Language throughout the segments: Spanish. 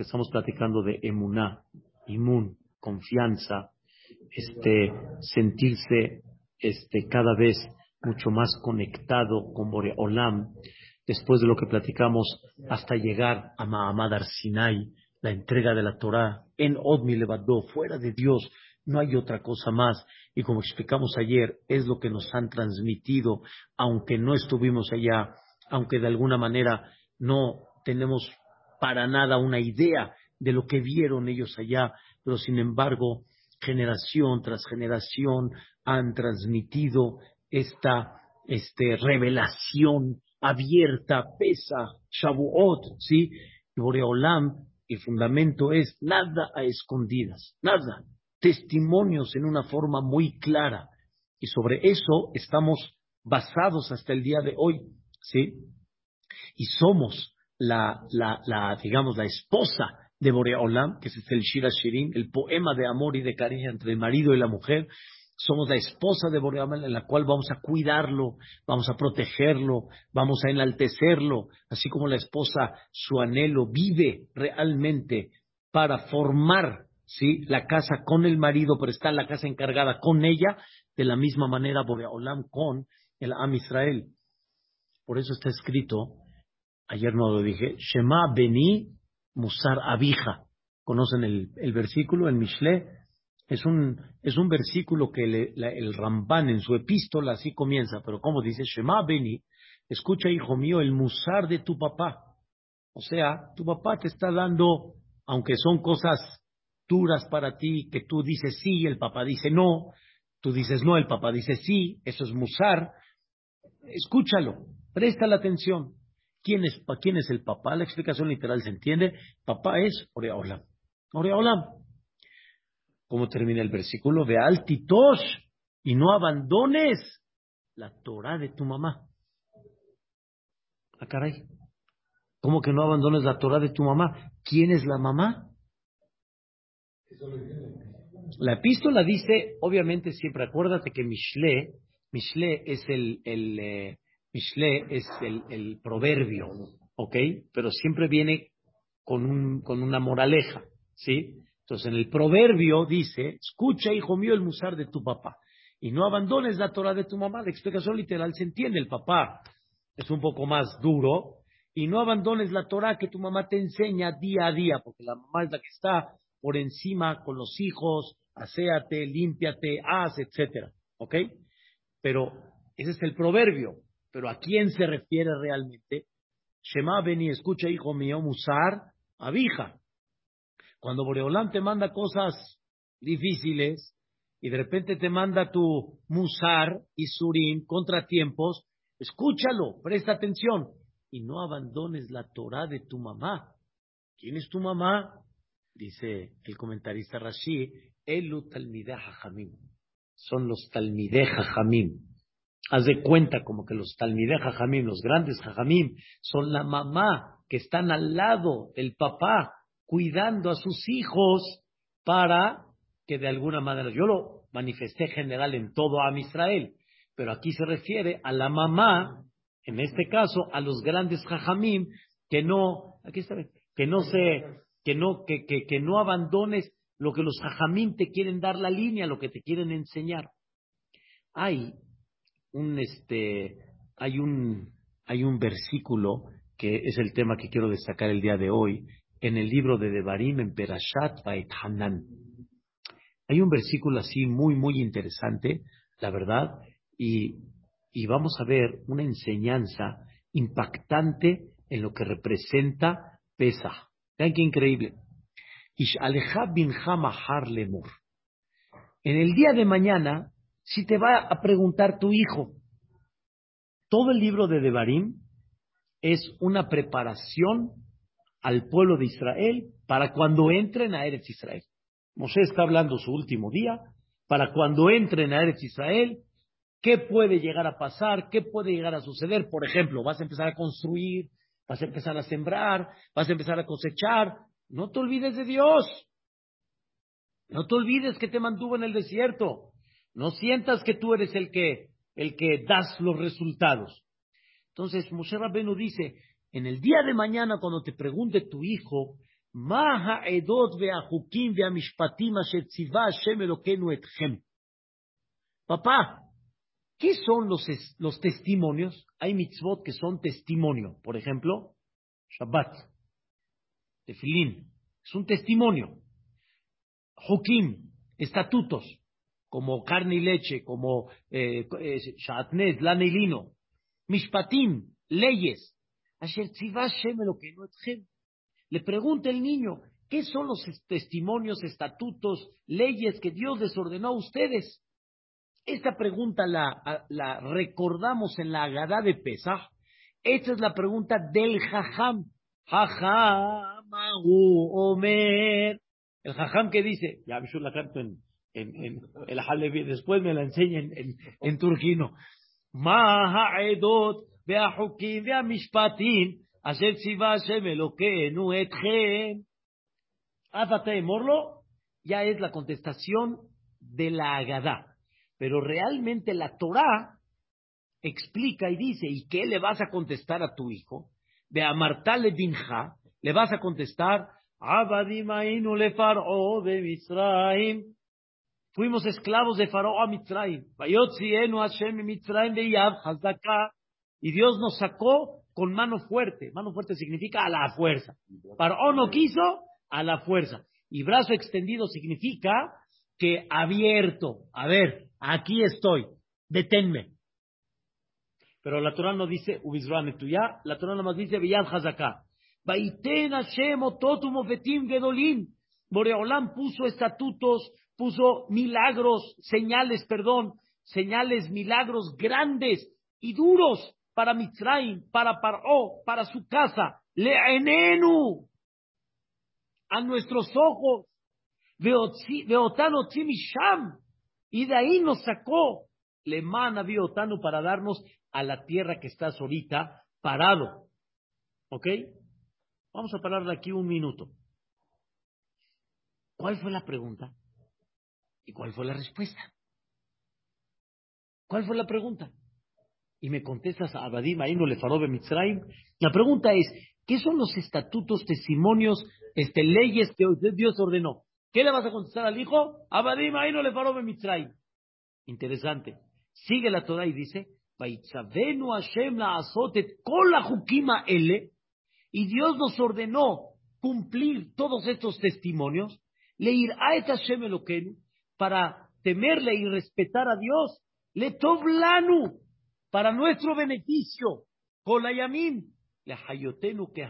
Estamos platicando de emuná, imun, confianza, este, sentirse este, cada vez mucho más conectado con Boreolam, después de lo que platicamos, hasta llegar a Mahamad Sinai, la entrega de la Torah, en Odmi Levadó, fuera de Dios, no hay otra cosa más. Y como explicamos ayer, es lo que nos han transmitido, aunque no estuvimos allá, aunque de alguna manera no tenemos para nada una idea de lo que vieron ellos allá, pero sin embargo, generación tras generación han transmitido esta este, revelación abierta, pesa, Shavuot, ¿sí? Y Boreolam, el fundamento es nada a escondidas, nada, testimonios en una forma muy clara. Y sobre eso estamos basados hasta el día de hoy, ¿sí? Y somos la, la, digamos, la esposa de Boreolam, que es el Shira Shirin, el poema de amor y de cariño entre el marido y la mujer, somos la esposa de Boreolam en la cual vamos a cuidarlo, vamos a protegerlo, vamos a enaltecerlo, así como la esposa su anhelo vive realmente para formar ¿sí? la casa con el marido, pero está la casa encargada con ella, de la misma manera Boreolam con el Am Israel. Por eso está escrito, ayer no lo dije, Shema Beni Musar Abija. ¿Conocen el, el versículo en Mishle? Es un, es un versículo que el Ramban en su epístola así comienza, pero como dice, Shema Beni, escucha hijo mío el musar de tu papá. O sea, tu papá te está dando, aunque son cosas duras para ti, que tú dices sí, el papá dice no, tú dices no, el papá dice sí, eso es musar. Escúchalo, presta la atención. ¿Quién es, ¿Quién es el papá? La explicación literal se entiende. Papá es Oreolam. Oreolam. ¿Cómo termina el versículo? Ve altitosh y no abandones la Torah de tu mamá. Ah, caray. ¿Cómo que no abandones la Torah de tu mamá? ¿Quién es la mamá? La epístola dice, obviamente siempre acuérdate que Mishle, Mishle es el, el eh, Mishle es el, proverbio, ¿ok? Pero siempre viene con, un, con una moraleja, ¿sí? Entonces, en el proverbio dice, escucha, hijo mío, el musar de tu papá y no abandones la Torah de tu mamá. La explicación literal se entiende, el papá es un poco más duro y no abandones la Torah que tu mamá te enseña día a día, porque la mamá es la que está por encima con los hijos, aséate, límpiate, haz, etcétera, ¿ok? Pero ese es el proverbio, pero ¿a quién se refiere realmente? Shema Beni, escucha, hijo mío, musar, abija. Cuando Boreolán te manda cosas difíciles y de repente te manda tu musar y surim, contratiempos, escúchalo, presta atención y no abandones la Torah de tu mamá. ¿Quién es tu mamá? Dice el comentarista Rashi, Elu Talmideh Jajamim. Son los Talmideh Jajamim. Haz de cuenta como que los Talmideh Jajamim, los grandes Jajamim, son la mamá que están al lado del papá cuidando a sus hijos para que de alguna manera, yo lo manifesté general en todo Am Israel, pero aquí se refiere a la mamá, en este caso a los grandes jajamim, que no, aquí está, que no se, que no, que, que, que no abandones lo que los jajamim te quieren dar la línea, lo que te quieren enseñar. Hay un, este, hay un, hay un versículo que es el tema que quiero destacar el día de hoy, en el libro de Devarim, en Perashat Hanan. Hay un versículo así muy, muy interesante, la verdad, y, y vamos a ver una enseñanza impactante en lo que representa Pesach. Vean qué increíble. En el día de mañana, si te va a preguntar tu hijo, todo el libro de Devarim es una preparación al pueblo de Israel para cuando entren a Eretz Israel. Moshe está hablando su último día, para cuando entren a Eretz Israel, ¿qué puede llegar a pasar? ¿Qué puede llegar a suceder? Por ejemplo, vas a empezar a construir, vas a empezar a sembrar, vas a empezar a cosechar. No te olvides de Dios. No te olvides que te mantuvo en el desierto. No sientas que tú eres el que, el que das los resultados. Entonces Moshe Rabbenu dice, en el día de mañana cuando te pregunte tu hijo, Papá, ¿qué son los, los testimonios? Hay mitzvot que son testimonio, por ejemplo, Shabbat, Tefilín, es un testimonio. Hukim, estatutos como carne y leche, como eh, Shatnez, lana y lino. Mishpatim, leyes. Le pregunta el niño, ¿qué son los testimonios, estatutos, leyes que Dios les ordenó a ustedes? Esta pregunta la, recordamos en la Agadá de Pesach. Esta es la pregunta del Jajam. Jajam, Omer. El Jajam que dice, ya la canto en, en, en el Halevi, después me la enseña en, en, en turquino. Ma ha'edot ve'ahukim ve'amishpatim Asher tziva Hashem Elokeinu etchem. Áfate morlo, ya es la contestación de la Agadá. Pero realmente la Torah explica y dice, ¿y qué le vas a contestar a tu hijo? De Amartale Binja, le vas a contestar, Abadimainu le de Mitzrayim. Fuimos esclavos de Faro a Mitzrayim. Y Dios nos sacó con mano fuerte. Mano fuerte significa a la fuerza. Paró no quiso, a la fuerza. Y brazo extendido significa que abierto. A ver, aquí estoy. Deténme. Pero la Torah no dice la Torah más dice Hazaká. Baiten Hashem ototum ofetim gedolim. Boreolam puso estatutos, puso milagros, señales, perdón, señales, milagros grandes y duros para Mitzrayim, para Paró, para su casa, le'enenu, a nuestros ojos, veotano sham, y de ahí nos sacó, le mana veotanu para darnos a la tierra que estás ahorita parado. ¿Ok? Vamos a pararle aquí un minuto. ¿Cuál fue la pregunta? ¿Y cuál fue la respuesta? ¿Cuál fue la pregunta? y me contestas a Abadim Ainu Lefarobe Mitzrayim. La pregunta es, ¿qué son los estatutos, testimonios, este, leyes que Dios ordenó? ¿Qué le vas a contestar al hijo? Abadim Ainu Lefarobe Mitzrayim. Interesante. Sigue la Torah y dice, Hashem la azotet jukima ele, y Dios nos ordenó cumplir todos estos testimonios, leir a Hashem Eloquenu, para temerle y respetar a Dios, le toblanu, para nuestro beneficio, Kolayamim, hayotenu que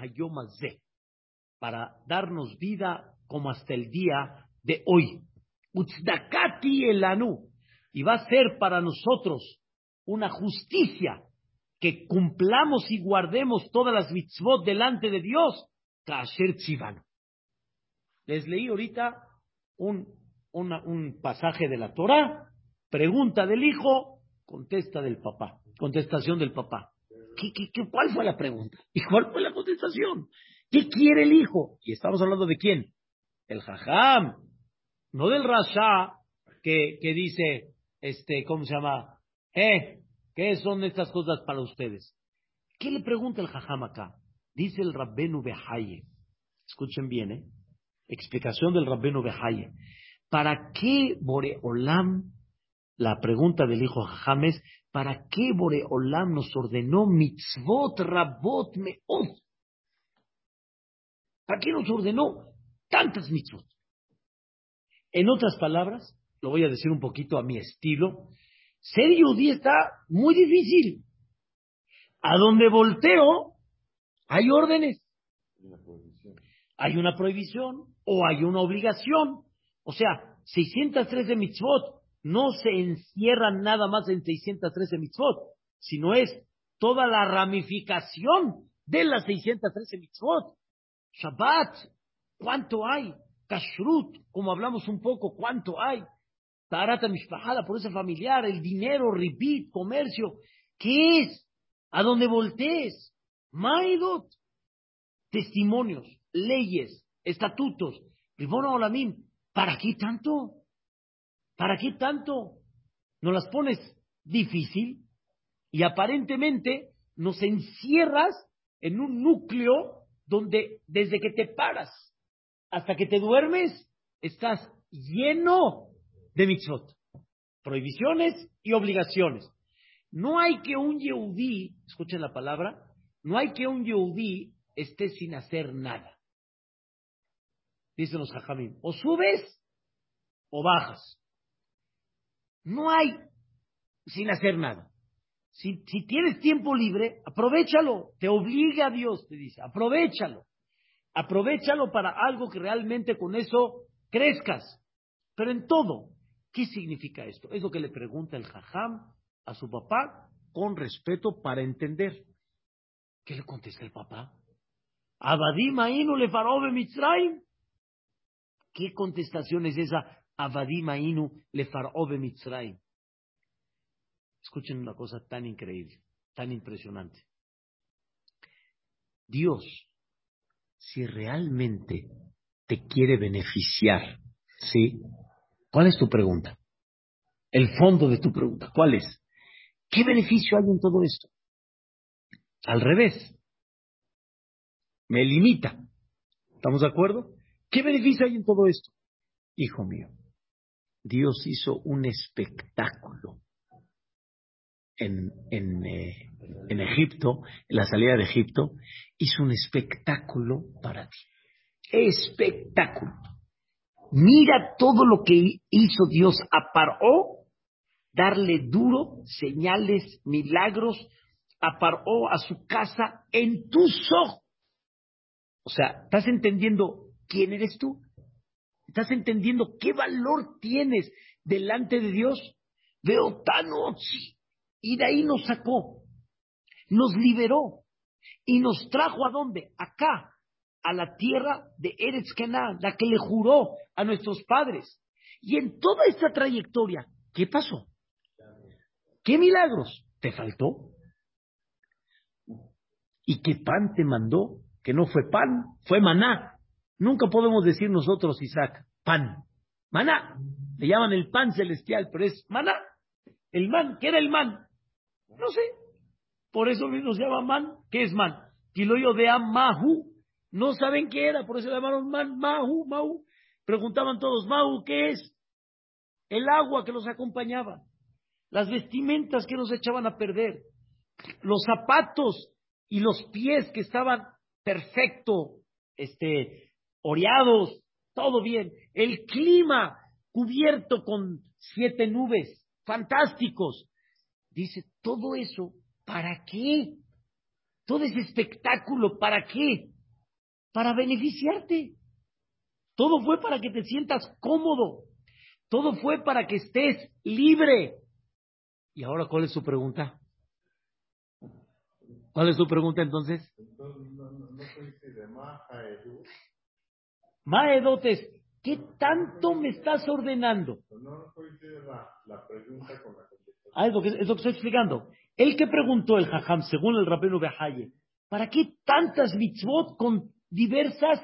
para darnos vida como hasta el día de hoy. Utzdakati elanu, y va a ser para nosotros una justicia que cumplamos y guardemos todas las mitzvot delante de Dios, Kasher Tzivano. Les leí ahorita un, un pasaje de la Torah, pregunta del hijo, contesta del papá. Contestación del papá. ¿Qué, cuál fue la pregunta? ¿Y cuál fue la contestación? ¿Qué quiere el hijo? Y estamos hablando de quién? El jajam, no del rasha que, que dice, este, ¿cómo se llama? Eh, ¿qué son estas cosas para ustedes? ¿Qué le pregunta el jajam acá? Dice el Rabbenu Behaye. Escuchen bien, ¿eh? Explicación del Rabbenu Behaye. ¿Para qué Boreolam la pregunta del hijo James, ¿para qué Boreolam nos ordenó mitzvot rabot meot? ¿Para qué nos ordenó tantas mitzvot? En otras palabras, lo voy a decir un poquito a mi estilo, ser judío está muy difícil. A donde volteo, hay órdenes. Hay una prohibición o hay una obligación. O sea, 613 mitzvot no se encierra nada más en 613 mitzvot, sino es toda la ramificación de las 613 mitzvot. Shabbat, ¿cuánto hay? Kashrut, como hablamos un poco, ¿cuánto hay? Tarata Mishpahada, por ese familiar, el dinero, ripit, comercio. ¿Qué es? A donde voltees. Maidot. Testimonios, leyes, estatutos. Ribono Olamim. ¿Para qué tanto? ¿Para qué tanto? Nos las pones difícil y aparentemente nos encierras en un núcleo donde desde que te paras hasta que te duermes, estás lleno de mitzvot, prohibiciones y obligaciones. No hay que un yehudí, escuchen la palabra, no hay que un yehudí esté sin hacer nada. Dicen los jajamim, o subes o bajas. No hay sin hacer nada. Si, tienes tiempo libre, aprovechalo. Te obliga a Dios, te dice, aprovechalo. Aprovechalo para algo que realmente con eso crezcas. Pero en todo, ¿qué significa esto? Es lo que le pregunta el jajam a su papá con respeto para entender. ¿Qué le contesta el papá? Abadim le. ¿Qué contestación es esa? Abadim Ainu le farobe. Escuchen una cosa tan increíble, tan impresionante. Dios, si realmente te quiere beneficiar, ¿sí? ¿Cuál es tu pregunta? El fondo de tu pregunta, ¿cuál es? ¿Qué beneficio hay en todo esto? Al revés, me limita. ¿Estamos de acuerdo? ¿Qué beneficio hay en todo esto? Hijo mío, Dios hizo un espectáculo en, en, eh, en, Egipto, en la salida de Egipto, hizo un espectáculo para ti. Espectáculo. Mira todo lo que hizo Dios a Paró, darle duro, señales, milagros, a Paró, a su casa, en tus ojos. O sea, ¿estás entendiendo quién eres tú? ¿Estás entendiendo qué valor tienes delante de Dios? Veo tan y de ahí nos sacó, nos liberó y nos trajo a dónde? Acá, a la tierra de Eretz Kenan, la que le juró a nuestros padres. Y en toda esta trayectoria, ¿qué pasó? ¿Qué milagros te faltó? ¿Y qué pan te mandó? Que no fue pan, fue maná. Nunca podemos decir nosotros, Isaac, pan. Maná. Le llaman el pan celestial, pero es maná. El man, ¿qué era el man? No sé. Por eso mismo se llama man. ¿Qué es man? Kiloyo de Mahu. No saben qué era, por eso le llamaron man, Mahu, Mahu. Preguntaban todos, Mahu, ¿qué es? El agua que los acompañaba, las vestimentas que nos echaban a perder, los zapatos y los pies que estaban perfecto, este, oreados, todo bien, el clima cubierto con siete nubes, fantásticos, Dice, todo eso, ¿para qué? Todo ese espectáculo, ¿para qué? Para beneficiarte. Todo fue para que te sientas cómodo. Todo fue para que estés libre. ¿Y ahora cuál es su pregunta? ¿Cuál es su pregunta entonces? Maedotes, ¿qué tanto me estás ordenando? No, la, la pregunta con la Ah, es lo, que, es lo que estoy explicando. El que preguntó el Jajam, según el Rabino Behaye, ¿para qué tantas mitzvot con diversas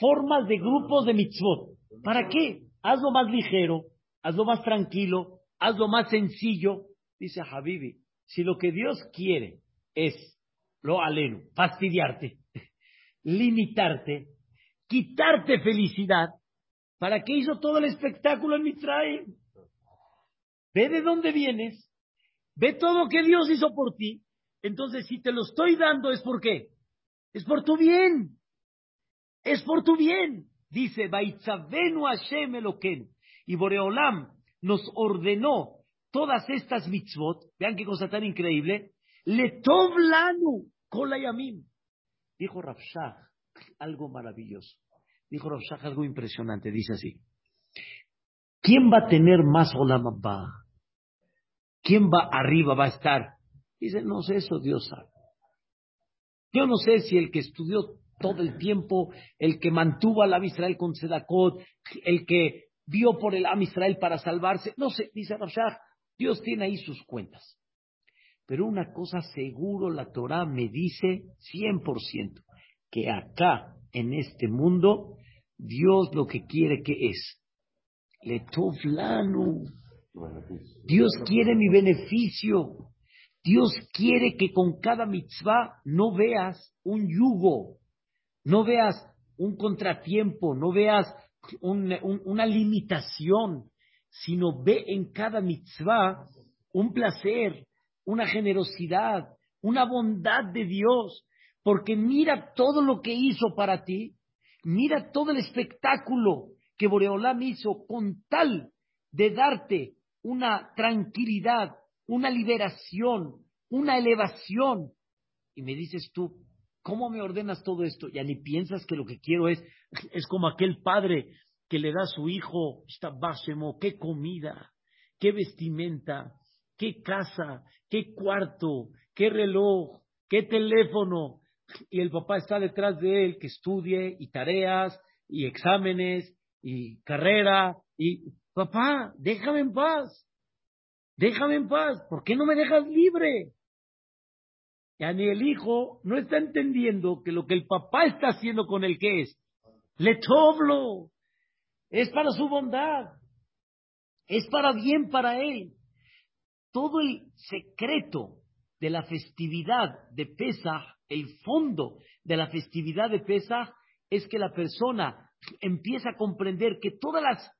formas de grupos de mitzvot? ¿Para qué? Hazlo más ligero, hazlo más tranquilo, hazlo más sencillo. Dice Habibi, si lo que Dios quiere es, lo aleno, fastidiarte, limitarte, quitarte felicidad, ¿para qué hizo todo el espectáculo en Mitzrayim? Ve de dónde vienes Ve todo que Dios hizo por ti. Entonces, si te lo estoy dando, ¿es por qué? Es por tu bien. Es por tu bien. Dice, Baitzavenu Hashem Eloken. Y Boreolam nos ordenó todas estas mitzvot. Vean qué cosa tan increíble. Letoblanu kolayamim. Dijo Rafshah algo maravilloso. Dijo Rafshah algo impresionante. Dice así. ¿Quién va a tener más Olam? ¿Quién va arriba va a estar? Dice, no sé eso, Dios sabe. Yo no sé si el que estudió todo el tiempo, el que mantuvo al Am Israel con Sedakot, el que vio por el Am Israel para salvarse, no sé, dice Rashad, Dios tiene ahí sus cuentas. Pero una cosa seguro la Torah me dice 100%, que acá, en este mundo, Dios lo que quiere que es. Letovlanu Dios quiere mi beneficio. Dios quiere que con cada mitzvah no veas un yugo, no veas un contratiempo, no veas una limitación, sino ve en cada mitzvah un placer, una generosidad, una bondad de Dios, porque mira todo lo que hizo para ti, mira todo el espectáculo que Boreolam hizo con tal de darte una tranquilidad, una liberación, una elevación. Y me dices tú, ¿cómo me ordenas todo esto? Ya ni piensas que lo que quiero es, es como aquel padre que le da a su hijo, qué comida, qué vestimenta, qué casa, qué cuarto, qué reloj, qué teléfono. Y el papá está detrás de él, que estudie y tareas y exámenes y carrera. Y papá, déjame en paz. Déjame en paz. ¿Por qué no me dejas libre? Ya ni el hijo no está entendiendo que lo que el papá está haciendo con el que es, le toblo, es para su bondad, es para bien para él. Todo el secreto de la festividad de Pesach, el fondo de la festividad de Pesach, es que la persona empieza a comprender que todas las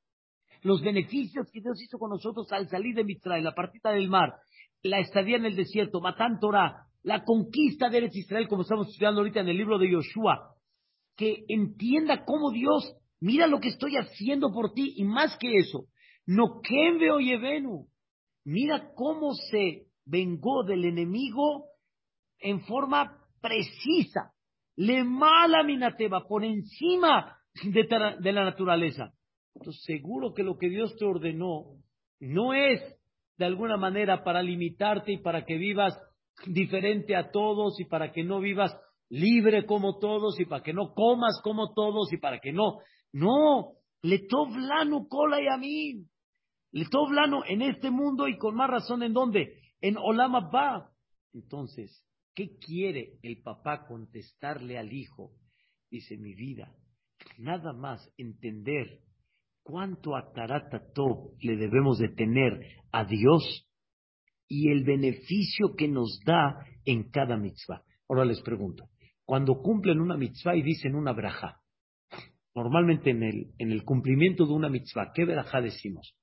los beneficios que Dios hizo con nosotros al salir de Mitzray, la partida del mar, la estadía en el desierto, Matán Torah, la conquista de Eretz Israel, como estamos estudiando ahorita en el libro de Yoshua, que entienda cómo Dios, mira lo que estoy haciendo por ti, y más que eso, no veo Yevenu, mira cómo se vengó del enemigo en forma precisa, le mala minateba, por encima de, la naturaleza. Entonces, seguro que lo que Dios te ordenó no es de alguna manera para limitarte y para que vivas diferente a todos y para que no vivas libre como todos y para que no comas como todos y para que no. No, le lano cola y a mí. Le lano en este mundo y con más razón en dónde? En Olama va. Entonces, ¿qué quiere el papá contestarle al hijo? Dice mi vida, nada más entender cuánto ataratato le debemos de tener a Dios y el beneficio que nos da en cada mitzvah. Ahora les pregunto, cuando cumplen una mitzvah y dicen una braja, normalmente en el, en el cumplimiento de una mitzvah, ¿qué braja decimos?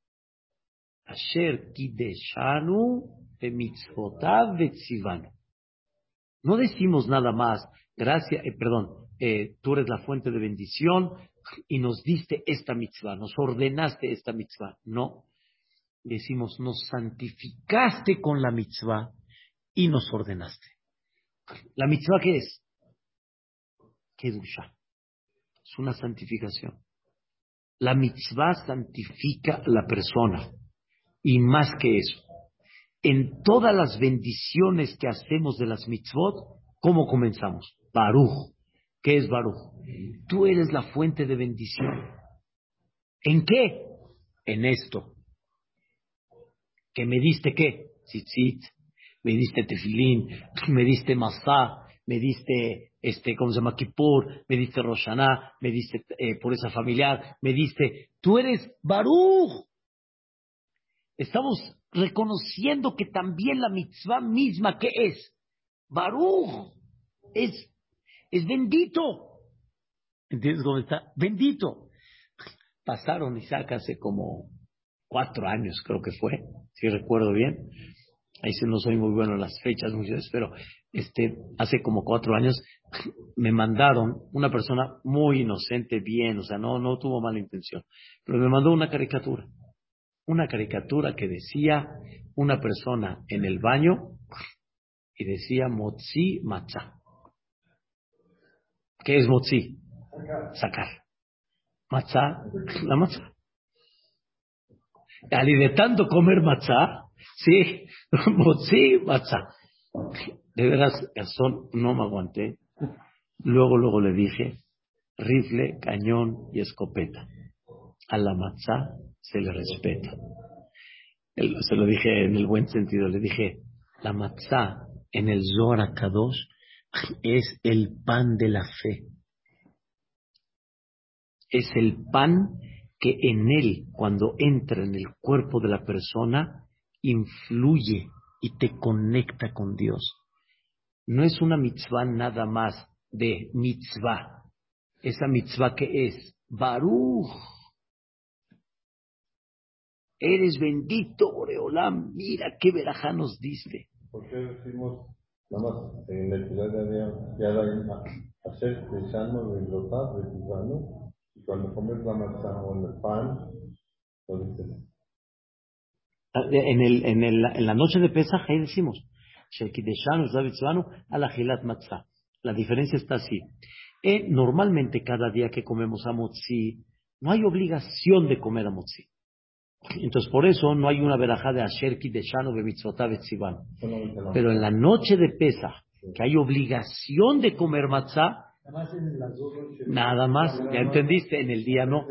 Asher kideshanu No decimos nada más, gracias, eh, perdón, eh, tú eres la fuente de bendición y nos diste esta mitzvah, nos ordenaste esta mitzvah. No, decimos, nos santificaste con la mitzvah y nos ordenaste. ¿La mitzvah qué es? Kedusha. Es una santificación. La mitzvah santifica la persona. Y más que eso, en todas las bendiciones que hacemos de las mitzvot, ¿cómo comenzamos? Baruch. ¿Qué es Baruch? Tú eres la fuente de bendición. ¿En qué? En esto que me diste qué? Tzitzit, me diste tefilín, me diste masá, me diste, este, ¿cómo se llama? Kippur, me diste Roshaná, me diste eh, por esa familiar, me diste, tú eres Baruch. Estamos reconociendo que también la mitzvah misma, ¿qué es? Baruch, es, es bendito. ¿Entiendes cómo está? Bendito. Pasaron, Isaac, hace como cuatro años, creo que fue, si recuerdo bien. Ahí sí no soy muy bueno en las fechas muchas pero este, hace como cuatro años me mandaron una persona muy inocente, bien, o sea, no, no tuvo mala intención, pero me mandó una caricatura. Una caricatura que decía una persona en el baño y decía motzi matzah. ¿Qué es motzi? Sacar. Matzah, la matzah. Y de tanto comer matzá, sí, sí, matzá. De veras, Gastón, no me aguanté. Luego, luego le dije, rifle, cañón y escopeta. A la matzá se le respeta. Se lo dije en el buen sentido, le dije, la matzá en el Zohar es el pan de la fe. Es el pan que en él, cuando entra en el cuerpo de la persona, influye y te conecta con Dios. No es una mitzvah nada más de mitzvah, esa mitzvah que es Baruch. Eres bendito, Boreolam. Mira qué verajá nos diste. ¿Por qué decimos, nada más, en la ciudad de hacer pesano de lotar, de tisano, y cuando comes la matzah o el pan, lo dices? Ah, en, el, en, el, en la noche de Pesach, ahí decimos, la diferencia está así. Eh, normalmente cada día que comemos amotzi, no hay obligación de comer amotzi. Entonces por eso no hay una verajá de Asher Kideshanu Bemitzvotav Pero en la noche de Pesach, que hay obligación de comer matzah, Nada más, ya entendiste, en el día no.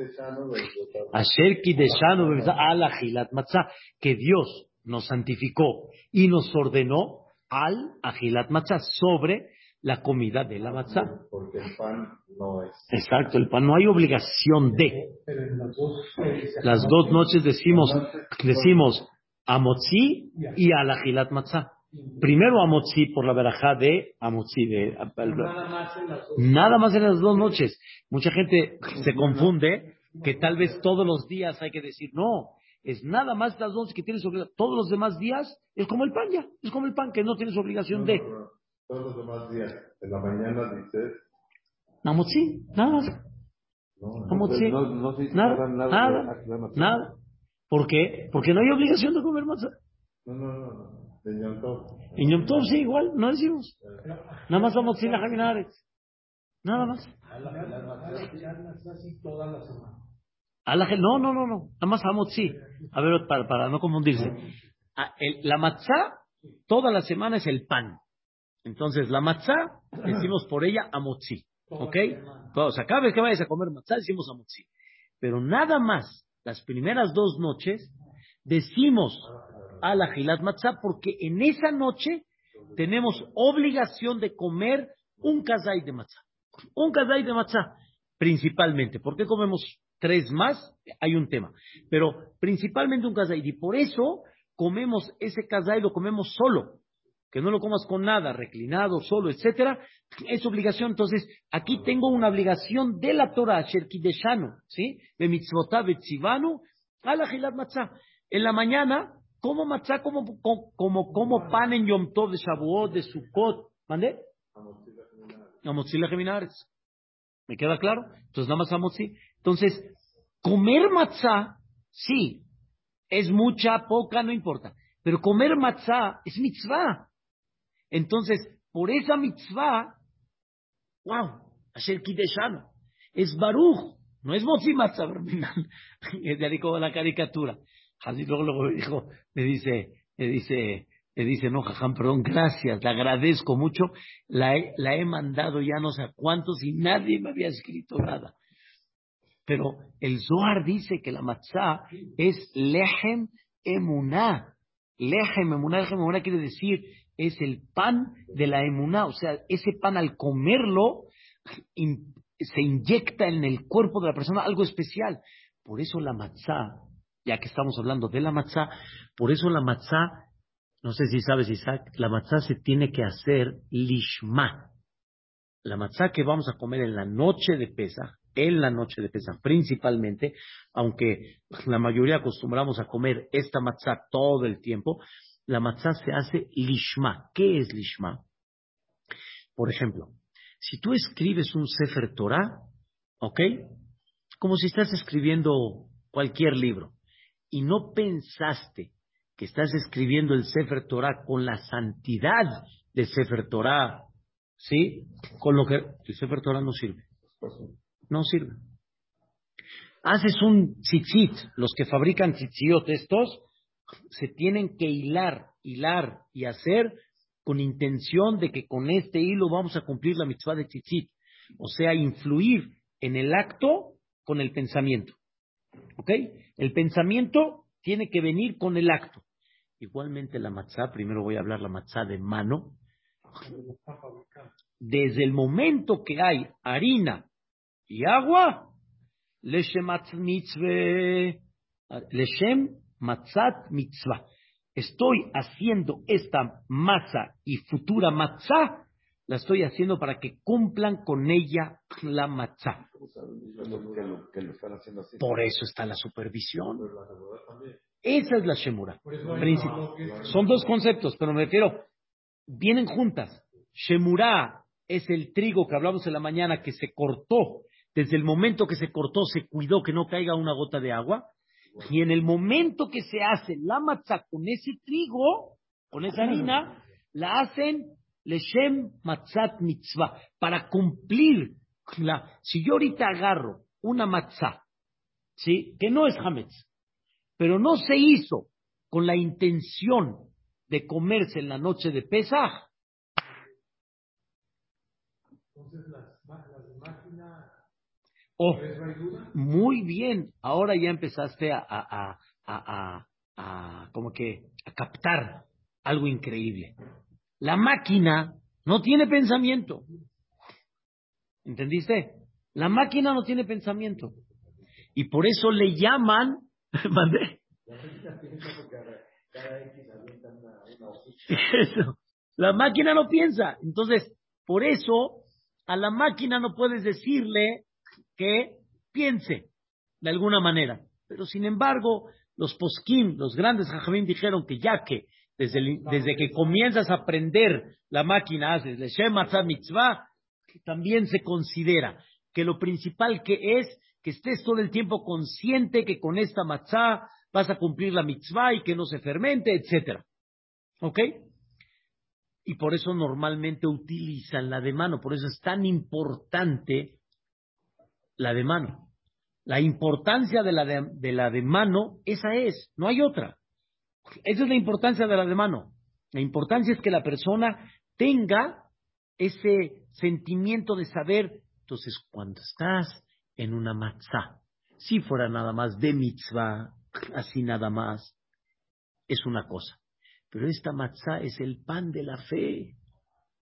Asher Kideshanu Al Matzah, que Dios nos santificó y nos ordenó al Ajilat Matzah sobre la comida de la matzah. Porque el pan no es. Exacto, el pan no hay obligación de. Las dos noches decimos, decimos amotzi y al Ajilat Matzah. Primero amotzi por la verajá de amotzi. De, nada más en las dos noches. Mucha gente se confunde que tal vez todos los días hay que decir, no, es nada más las dos que tienes obligación. Todos los demás días es como el pan ya, es como el pan que no tienes obligación de. Todos los demás días, en la mañana dices. Namotzi, nada más. No, nada, nada, nada, ¿Por qué? Porque no hay obligación de comer matzah. No, no, no. En Yom Tov. En Yom Tov sí, igual, no decimos. Nada más vamos sin la Nada más. No, no, no, no. Nada más sí. A ver, para, para no confundirse. Ah, la matzá, toda la semana es el pan. Entonces, la matzá, decimos por ella amotzi. ¿Ok? O sea, cada vez que vayas a comer matzá, decimos amotzi. Pero nada más, las primeras dos noches, decimos a la gilat matzá porque en esa noche tenemos obligación de comer un kazay de matzá. Un kazay de matzá, principalmente. ¿Por qué comemos tres más? Hay un tema. Pero principalmente un kazay. Y por eso comemos ese kazay, lo comemos solo. Que no lo comas con nada, reclinado, solo, etcétera, es obligación. Entonces, aquí tengo una obligación de la Torah, Sherkideshanu, ¿sí? De mitzvotah betzivanu, a la gilat matzá. En la mañana como matzá, como, como, como, pan en Yom Tov de Shavuot, de Sukkot. ¿Mande? Amotzila Geminares. ¿Me queda claro? Entonces, nada más amotzi. Entonces, comer matzá, sí, es mucha, poca, no importa. Pero comer matzá es mitzvah. Entonces, por esa mitzvah, wow, Asher Kideshano, es Baruch, no es Motzi ahí como la caricatura. Así luego, luego dijo, me dice, me dice, me dice, no, Jajam, perdón, gracias, le agradezco mucho, la he, mandado ya no sé cuántos y nadie me había escrito nada. Pero el Zohar dice que la matzah es lehem emuná. Lehem emuná, lehem emuná quiere decir, es el pan de la emuná. O sea, ese pan al comerlo se inyecta en el cuerpo de la persona algo especial. Por eso la matzah ya que estamos hablando de la matzá, por eso la matzá, no sé si sabes Isaac, la matzá se tiene que hacer lishma. La matzá que vamos a comer en la noche de pesa, en la noche de pesa principalmente, aunque la mayoría acostumbramos a comer esta matzá todo el tiempo, la matzá se hace lishma. ¿Qué es lishma? Por ejemplo, si tú escribes un Sefer Torah, ¿ok? Como si estás escribiendo cualquier libro y no pensaste que estás escribiendo el Sefer Torah con la santidad de Sefer Torah, ¿sí? Con lo que el Sefer Torah no sirve. No sirve. Haces un tzitzit, los que fabrican tzitziot estos, se tienen que hilar, hilar y hacer con intención de que con este hilo vamos a cumplir la mitzvah de tzitzit. O sea, influir en el acto con el pensamiento. ¿Ok? El pensamiento tiene que venir con el acto. Igualmente la matzá, primero voy a hablar la matzá de mano. Desde el momento que hay harina y agua, leshem matzat mitzvah. Estoy haciendo esta masa y futura matzá la estoy haciendo para que cumplan con ella la matzah. Por eso está la supervisión. Esa es la Shemura. Son dos conceptos, pero me refiero, vienen juntas. Shemura es el trigo que hablamos en la mañana que se cortó. Desde el momento que se cortó, se cuidó que no caiga una gota de agua. Y en el momento que se hace la matzah con ese trigo, con esa harina, la hacen leshem matzat mitzvah, para cumplir la... Si yo ahorita agarro una matzah, ¿sí? que no es hametz, pero no se hizo con la intención de comerse en la noche de máquinas Oh, muy bien. Ahora ya empezaste a, a, a, a, como que a captar algo increíble. La máquina no tiene pensamiento. ¿Entendiste? La máquina no tiene pensamiento. Y por eso le llaman. ¿Mandé? La máquina no piensa. Entonces, por eso a la máquina no puedes decirle que piense de alguna manera. Pero sin embargo, los poskim, los grandes jajamín dijeron que ya que desde, desde que comienzas a aprender la máquina, haces Shem Mitzvah, también se considera que lo principal que es que estés todo el tiempo consciente que con esta matzah vas a cumplir la mitzvah y que no se fermente, etcétera. ¿Ok? Y por eso normalmente utilizan la de mano, por eso es tan importante la de mano. La importancia de la de, la de mano, esa es, no hay otra. Esa es la importancia de la de mano. La importancia es que la persona tenga ese sentimiento de saber, entonces cuando estás en una matzah, si fuera nada más de mitzvah, así nada más, es una cosa. Pero esta matzah es el pan de la fe.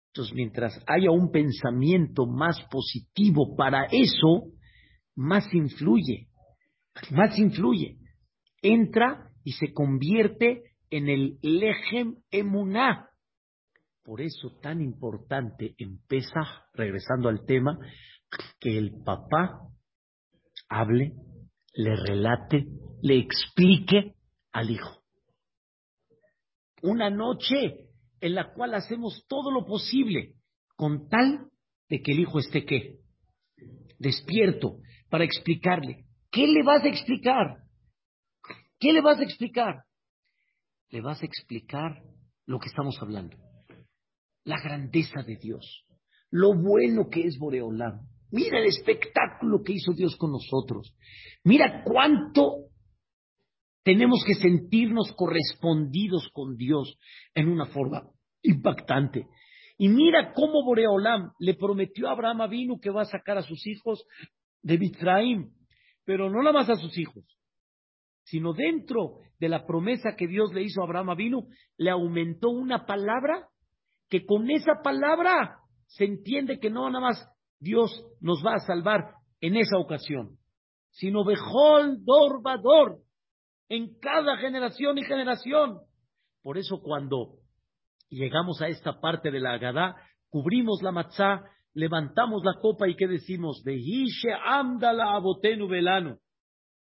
Entonces, mientras haya un pensamiento más positivo para eso, más influye, más influye. Entra y se convierte en el lejem emuná. Por eso tan importante empieza, regresando al tema, que el papá hable, le relate, le explique al hijo. Una noche en la cual hacemos todo lo posible con tal de que el hijo esté qué? Despierto, para explicarle. ¿Qué le vas a explicar? ¿Qué le vas a explicar? Le vas a explicar lo que estamos hablando. La grandeza de Dios. Lo bueno que es Boreolam. Mira el espectáculo que hizo Dios con nosotros. Mira cuánto tenemos que sentirnos correspondidos con Dios en una forma impactante. Y mira cómo Boreolam le prometió a Abraham Avinu que va a sacar a sus hijos de Mitzraim, pero no nada más a sus hijos, sino dentro de la promesa que Dios le hizo a Abraham vino, le aumentó una palabra que con esa palabra se entiende que no nada más Dios nos va a salvar en esa ocasión, sino Bejol Dor Bador, en cada generación y generación. Por eso cuando llegamos a esta parte de la Agadá, cubrimos la matzá levantamos la copa y ¿qué decimos? Vehishe amda abotenu velano.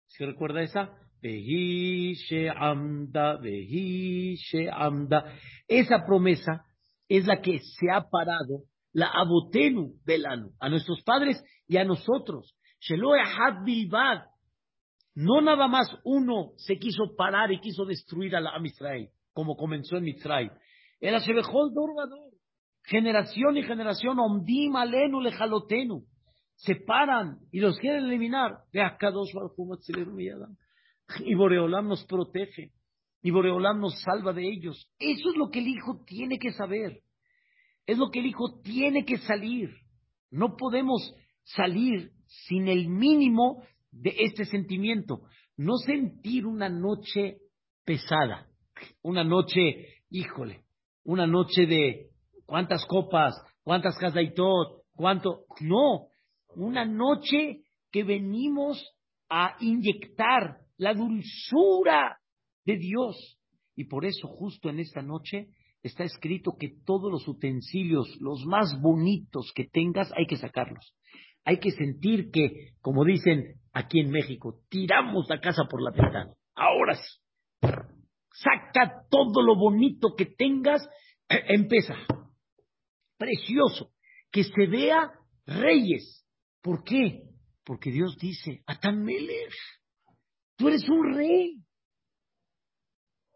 ¿Se recuerda esa? Vehishe amda, vehishe amda. Esa promesa es la que se ha parado, la abotenu velano, a nuestros padres y a nosotros. Sheloe bilbad. No nada más uno se quiso parar y quiso destruir a la como comenzó en Mitzray. Era Shebejol Dorvador generación y generación, omdim alenu lejalotenu, se paran y los quieren eliminar. Y Boreolam nos protege, y Boreolam nos salva de ellos. Eso es lo que el hijo tiene que saber, es lo que el hijo tiene que salir. No podemos salir sin el mínimo de este sentimiento. No sentir una noche pesada, una noche, híjole, una noche de ¿Cuántas copas? ¿Cuántas todo? ¿Cuánto? No, una noche que venimos a inyectar la dulzura de Dios. Y por eso justo en esta noche está escrito que todos los utensilios, los más bonitos que tengas, hay que sacarlos. Hay que sentir que, como dicen aquí en México, tiramos la casa por la ventana. Ahora sí. Saca todo lo bonito que tengas, empieza. Precioso. Que se vea reyes. ¿Por qué? Porque Dios dice, Atamelech, tú eres un rey.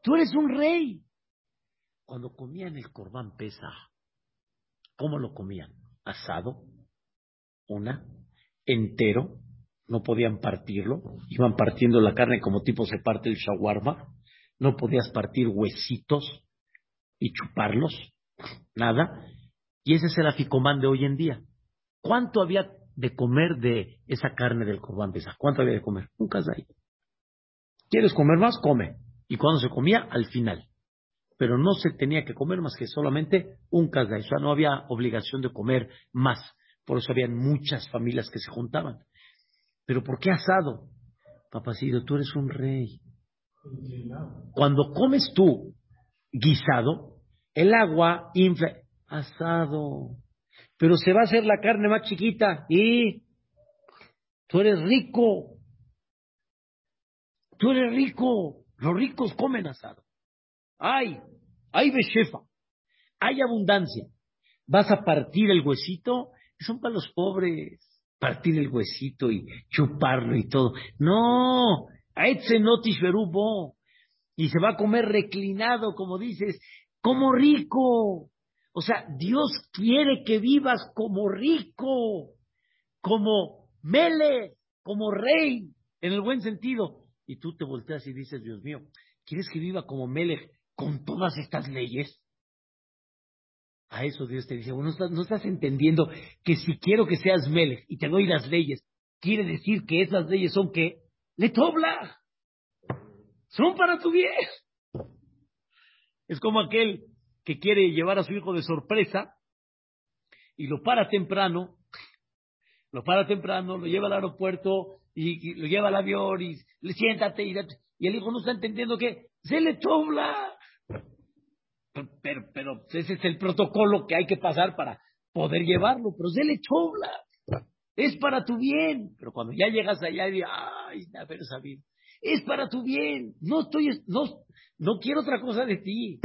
Tú eres un rey. Cuando comían el corbán pesa, ¿cómo lo comían? Asado, una, entero, no podían partirlo, iban partiendo la carne como tipo se parte el shawarma, no podías partir huesitos y chuparlos, nada, y ese es el aficomán de hoy en día. ¿Cuánto había de comer de esa carne del corbán pesa? ¿Cuánto había de comer? Un ahí. ¿Quieres comer más? Come. Y cuando se comía, al final pero no se tenía que comer más que solamente un kazay. O sea, no había obligación de comer más. Por eso habían muchas familias que se juntaban. Pero ¿por qué asado? Papacito, tú eres un rey. Cuando comes tú guisado, el agua infla. Asado. Pero se va a hacer la carne más chiquita y tú eres rico. Tú eres rico. Los ricos comen asado. Hay, hay beshefa, hay abundancia. Vas a partir el huesito, son para los pobres. Partir el huesito y chuparlo y todo. No, a notis verubo. Y se va a comer reclinado, como dices, como rico. O sea, Dios quiere que vivas como rico, como mele, como rey, en el buen sentido. Y tú te volteas y dices, Dios mío, ¿quieres que viva como Melech con todas estas leyes? A eso Dios te dice, bueno, no estás, entendiendo que si quiero que seas Melech y te doy las leyes, quiere decir que esas leyes son que le tobla, son para tu bien. Es como aquel que quiere llevar a su hijo de sorpresa y lo para temprano, lo para temprano, lo lleva al aeropuerto y, lo lleva al avión y le siéntate y, y el hijo no está entendiendo que se le tobla. Pero, pero, ese es el protocolo que hay que pasar para poder llevarlo, pero se le chobla. Es para tu bien. Pero cuando ya llegas allá y dices, ay, haber sabido. Es para tu bien. No estoy, no, no quiero otra cosa de ti.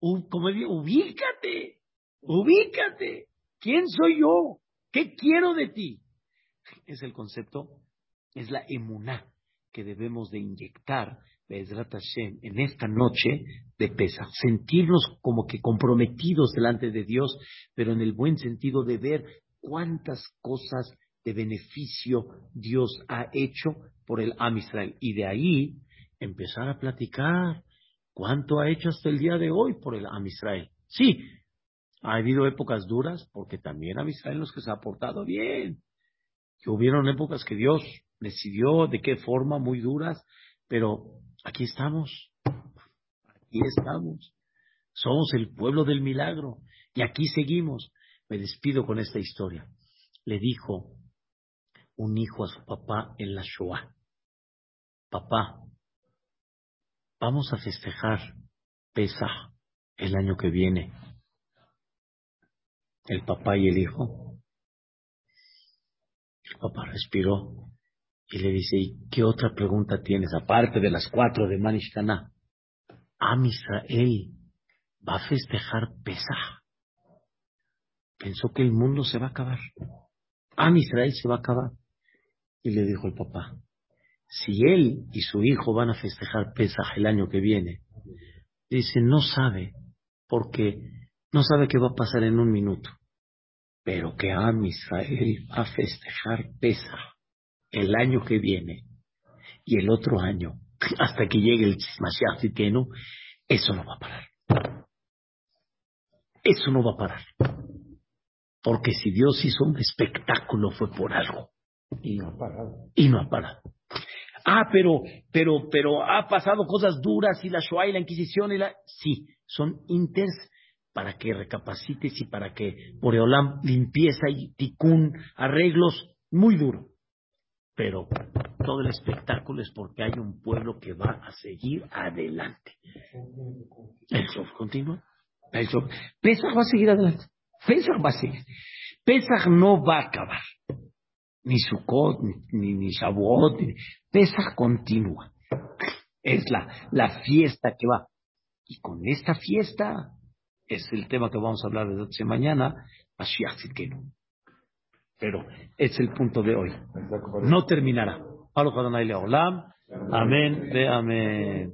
como digo, ubícate. Ubícate. ¿Quién soy yo? ¿Qué quiero de ti? Es el concepto, es la emuná que debemos de inyectar en esta noche de pesa, sentirnos como que comprometidos delante de Dios, pero en el buen sentido de ver cuántas cosas de beneficio Dios ha hecho por el Am Israel. Y de ahí empezar a platicar cuánto ha hecho hasta el día de hoy por el Am Israel. Sí, ha habido épocas duras, porque también Am Israel los que se ha portado bien. Que hubieron épocas que Dios decidió de qué forma muy duras, pero Aquí estamos, aquí estamos. Somos el pueblo del milagro y aquí seguimos. Me despido con esta historia. Le dijo un hijo a su papá en la Shoah, papá, vamos a festejar Pesach el año que viene. El papá y el hijo. El papá respiró y le dice, ¿y qué otra pregunta tienes aparte de las cuatro de Manishkana? Am Israel va a festejar Pesach. Pensó que el mundo se va a acabar. Am Israel se va a acabar. Y le dijo el papá, si él y su hijo van a festejar Pesach el año que viene, dice, no sabe, porque no sabe qué va a pasar en un minuto. Pero que Am Israel va a festejar Pesach el año que viene y el otro año, hasta que llegue el Mashiach eso no va a parar. Eso no va a parar. Porque si Dios hizo un espectáculo fue por algo. Y no ha parado. Y no ha parado. Ah, pero, pero, pero ha pasado cosas duras y la Shoah y la Inquisición y la... Sí, son inters para que recapacites y para que Boreolam limpieza y ticún, arreglos muy duros pero todo el espectáculo es porque hay un pueblo que va a seguir adelante. El show continúa, Pesach va a seguir adelante. Pesach va a seguir. Pesach no va a acabar. Ni Sukkot, ni, ni Shavuot. Ni... Pesach continúa. Es la, la fiesta que va. Y con esta fiesta es el tema que vamos a hablar desde mañana, Pero es el punto de hoy. No terminará. Amén, ve amén.